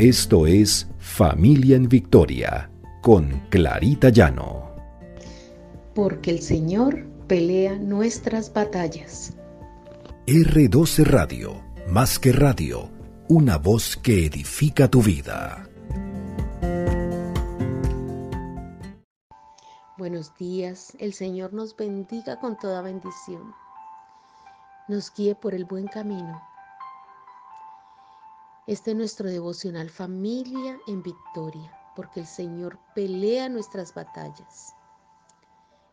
Esto es Familia en Victoria con Clarita Llano. Porque el Señor pelea nuestras batallas. R12 Radio, más que radio, una voz que edifica tu vida. Buenos días, el Señor nos bendiga con toda bendición. Nos guíe por el buen camino este es nuestro devocional familia en victoria, porque el Señor pelea nuestras batallas.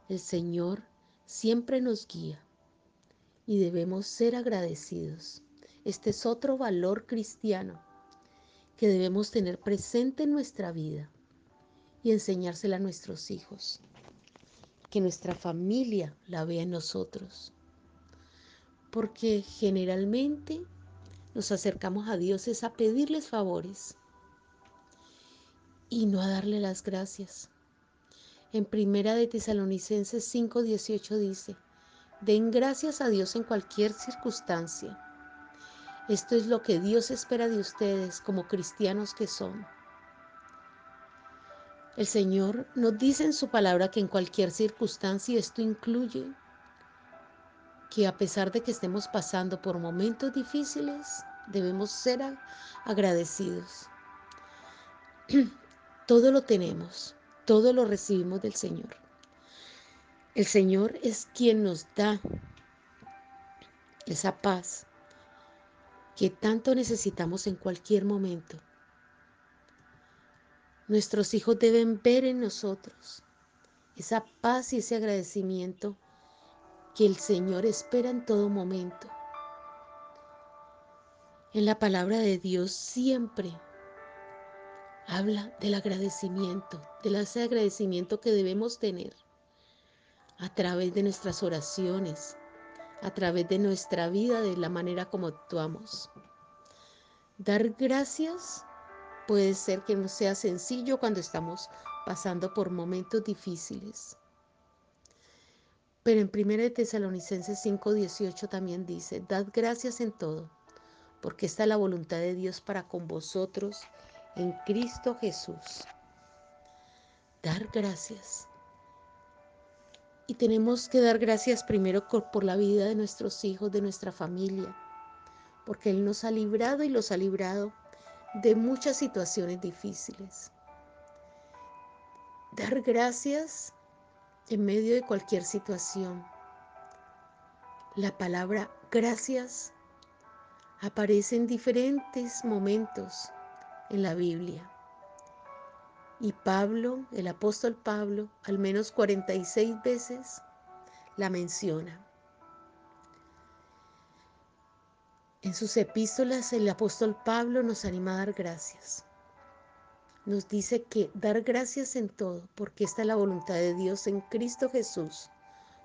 El Señor siempre nos guía y debemos ser agradecidos. Este es otro valor cristiano que debemos tener presente en nuestra vida y enseñársela a nuestros hijos. Que nuestra familia la vea en nosotros. Porque generalmente nos acercamos a Dios es a pedirles favores y no a darle las gracias. En primera de Tesalonicenses 5:18 dice, den gracias a Dios en cualquier circunstancia. Esto es lo que Dios espera de ustedes como cristianos que son. El Señor nos dice en su palabra que en cualquier circunstancia esto incluye que a pesar de que estemos pasando por momentos difíciles, debemos ser agradecidos. Todo lo tenemos, todo lo recibimos del Señor. El Señor es quien nos da esa paz que tanto necesitamos en cualquier momento. Nuestros hijos deben ver en nosotros esa paz y ese agradecimiento que el Señor espera en todo momento. En la palabra de Dios siempre habla del agradecimiento, del agradecimiento que debemos tener a través de nuestras oraciones, a través de nuestra vida, de la manera como actuamos. Dar gracias puede ser que no sea sencillo cuando estamos pasando por momentos difíciles. Pero en 1 Tesalonicenses 5:18 también dice, dad gracias en todo, porque esta es la voluntad de Dios para con vosotros en Cristo Jesús. Dar gracias. Y tenemos que dar gracias primero por la vida de nuestros hijos, de nuestra familia, porque Él nos ha librado y los ha librado de muchas situaciones difíciles. Dar gracias en medio de cualquier situación. La palabra gracias aparece en diferentes momentos en la Biblia. Y Pablo, el apóstol Pablo, al menos 46 veces la menciona. En sus epístolas el apóstol Pablo nos anima a dar gracias nos dice que dar gracias en todo, porque esta es la voluntad de Dios en Cristo Jesús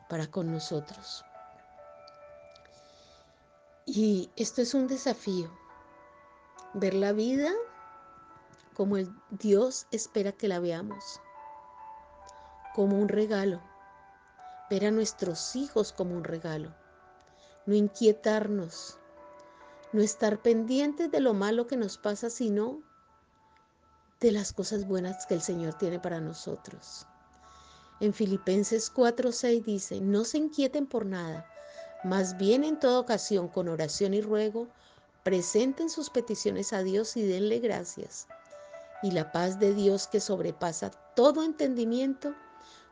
para con nosotros. Y esto es un desafío, ver la vida como el Dios espera que la veamos, como un regalo, ver a nuestros hijos como un regalo, no inquietarnos, no estar pendientes de lo malo que nos pasa, sino de las cosas buenas que el Señor tiene para nosotros. En Filipenses 4:6 dice, no se inquieten por nada, más bien en toda ocasión con oración y ruego, presenten sus peticiones a Dios y denle gracias. Y la paz de Dios que sobrepasa todo entendimiento,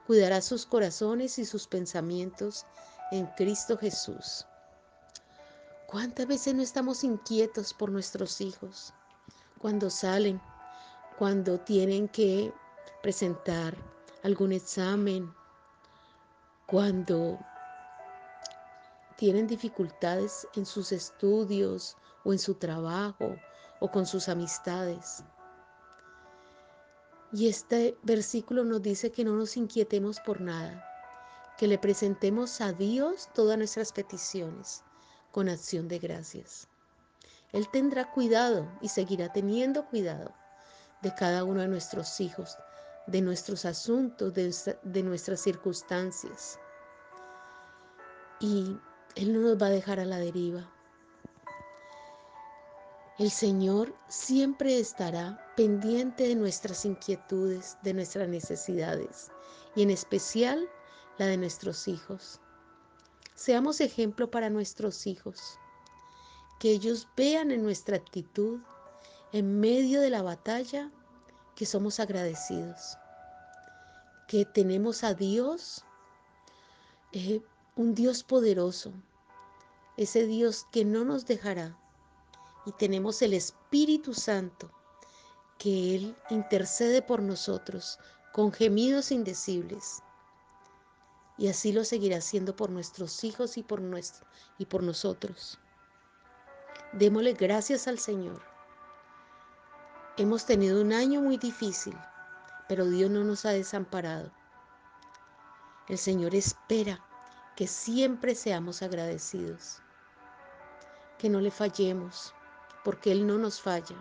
cuidará sus corazones y sus pensamientos en Cristo Jesús. ¿Cuántas veces no estamos inquietos por nuestros hijos cuando salen cuando tienen que presentar algún examen, cuando tienen dificultades en sus estudios o en su trabajo o con sus amistades. Y este versículo nos dice que no nos inquietemos por nada, que le presentemos a Dios todas nuestras peticiones con acción de gracias. Él tendrá cuidado y seguirá teniendo cuidado de cada uno de nuestros hijos, de nuestros asuntos, de, nuestras circunstancias. Y Él no nos va a dejar a la deriva. El Señor siempre estará pendiente de nuestras inquietudes, de nuestras necesidades y en especial la de nuestros hijos. Seamos ejemplo para nuestros hijos, que ellos vean en nuestra actitud, en medio de la batalla, que somos agradecidos, que tenemos a Dios, eh, un Dios poderoso, ese Dios que no nos dejará, y tenemos el Espíritu Santo, que Él intercede por nosotros con gemidos indecibles. Y así lo seguirá haciendo por nuestros hijos y por, y por nosotros. Démosle gracias al Señor. Hemos tenido un año muy difícil, pero Dios no nos ha desamparado. El Señor espera que siempre seamos agradecidos, que no le fallemos, porque Él no nos falla.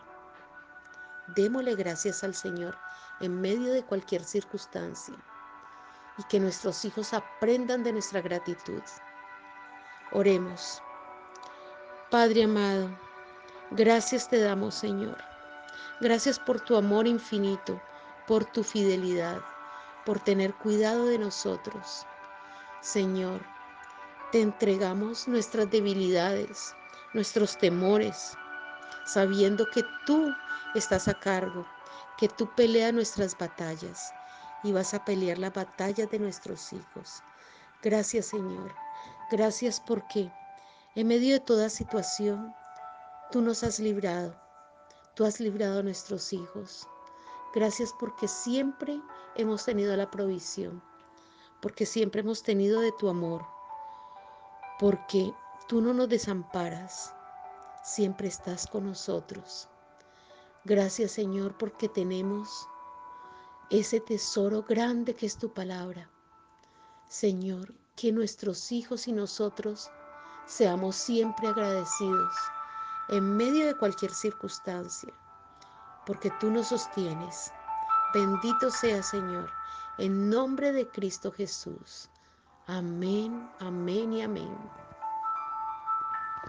Démosle gracias al Señor en medio de cualquier circunstancia y que nuestros hijos aprendan de nuestra gratitud. Oremos. Padre amado, gracias te damos Señor. Gracias por tu amor infinito, por tu fidelidad, por tener cuidado de nosotros. Señor, te entregamos nuestras debilidades, nuestros temores, sabiendo que tú estás a cargo, que tú peleas nuestras batallas y vas a pelear la batalla de nuestros hijos. Gracias Señor, gracias porque en medio de toda situación tú nos has librado, tú has librado a nuestros hijos. Gracias porque siempre hemos tenido la provisión, porque siempre hemos tenido de tu amor, porque tú no nos desamparas, siempre estás con nosotros. Gracias Señor porque tenemos ese tesoro grande que es tu palabra. Señor, que nuestros hijos y nosotros seamos siempre agradecidos en medio de cualquier circunstancia, porque tú nos sostienes. Bendito sea Señor, en nombre de Cristo Jesús. Amén, amén y amén.